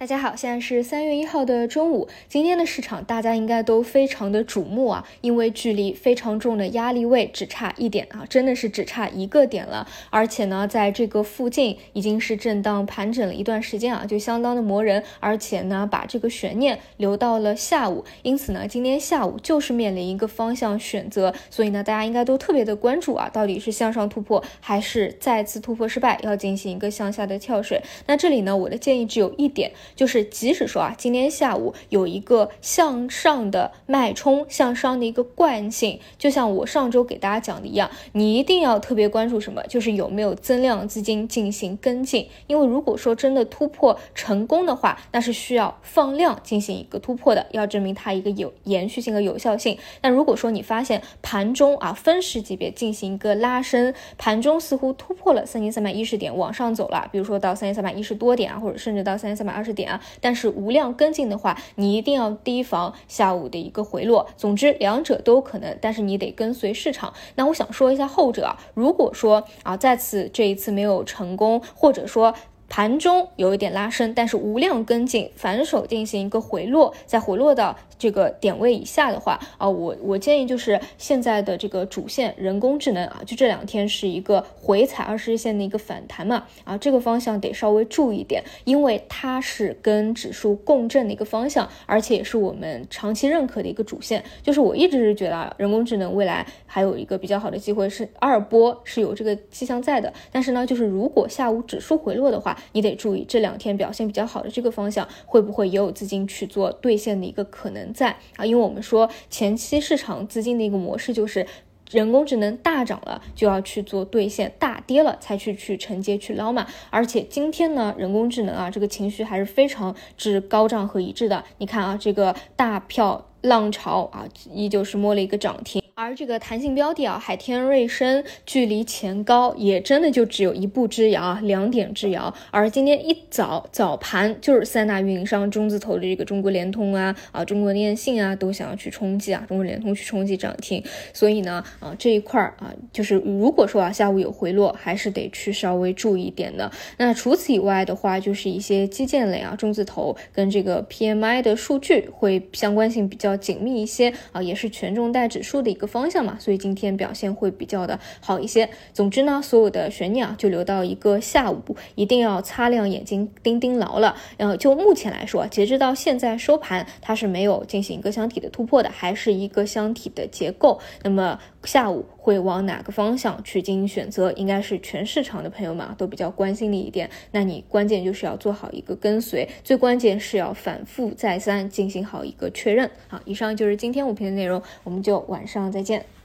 大家好，现在是三月一号的中午。今天的市场大家应该都非常的瞩目啊，因为距离非常重的压力位只差一点啊，真的是只差一个点了。而且呢，在这个附近已经是震荡盘整了一段时间啊，就相当的磨人。而且呢，把这个悬念留到了下午，因此呢，今天下午就是面临一个方向选择。所以呢，大家应该都特别的关注啊，到底是向上突破还是再次突破失败，要进行一个向下的跳水。那这里呢，我的建议只有一点。就是即使说啊，今天下午有一个向上的脉冲，向上的一个惯性，就像我上周给大家讲的一样，你一定要特别关注什么？就是有没有增量资金进行跟进。因为如果说真的突破成功的话，那是需要放量进行一个突破的，要证明它一个有延续性和有效性。那如果说你发现盘中啊分时级别进行一个拉升，盘中似乎突破了三千三百一十点往上走了，比如说到三千三百一十多点啊，或者甚至到三千三百二十点。啊，但是无量跟进的话，你一定要提防下午的一个回落。总之，两者都可能，但是你得跟随市场。那我想说一下后者，如果说啊，再次这一次没有成功，或者说。盘中有一点拉升，但是无量跟进，反手进行一个回落，再回落到这个点位以下的话啊，我我建议就是现在的这个主线人工智能啊，就这两天是一个回踩二十日线的一个反弹嘛啊，这个方向得稍微注意点，因为它是跟指数共振的一个方向，而且也是我们长期认可的一个主线。就是我一直是觉得啊，人工智能未来还有一个比较好的机会是二波是有这个迹象在的，但是呢，就是如果下午指数回落的话。你得注意这两天表现比较好的这个方向，会不会也有资金去做兑现的一个可能在啊？因为我们说前期市场资金的一个模式就是人工智能大涨了就要去做兑现，大跌了才去去承接去捞嘛。而且今天呢，人工智能啊这个情绪还是非常之高涨和一致的。你看啊，这个大票浪潮啊，依旧是摸了一个涨停。而这个弹性标的啊，海天瑞声距离前高也真的就只有一步之遥啊，两点之遥。而今天一早早盘就是三大运营商中字头的这个中国联通啊啊，中国电信啊都想要去冲击啊，中国联通去冲击涨停。所以呢啊这一块儿啊，就是如果说啊下午有回落，还是得去稍微注意一点的。那除此以外的话，就是一些基建类啊，中字头跟这个 PMI 的数据会相关性比较紧密一些啊，也是权重带指数的一个。方向嘛，所以今天表现会比较的好一些。总之呢，所有的悬念啊，就留到一个下午，一定要擦亮眼睛，盯盯牢了。然后就目前来说，截止到现在收盘，它是没有进行一个箱体的突破的，还是一个箱体的结构。那么下午会往哪个方向去进行选择，应该是全市场的朋友们都比较关心的一点。那你关键就是要做好一个跟随，最关键是要反复再三进行好一个确认。好，以上就是今天五篇的内容，我们就晚上。再见。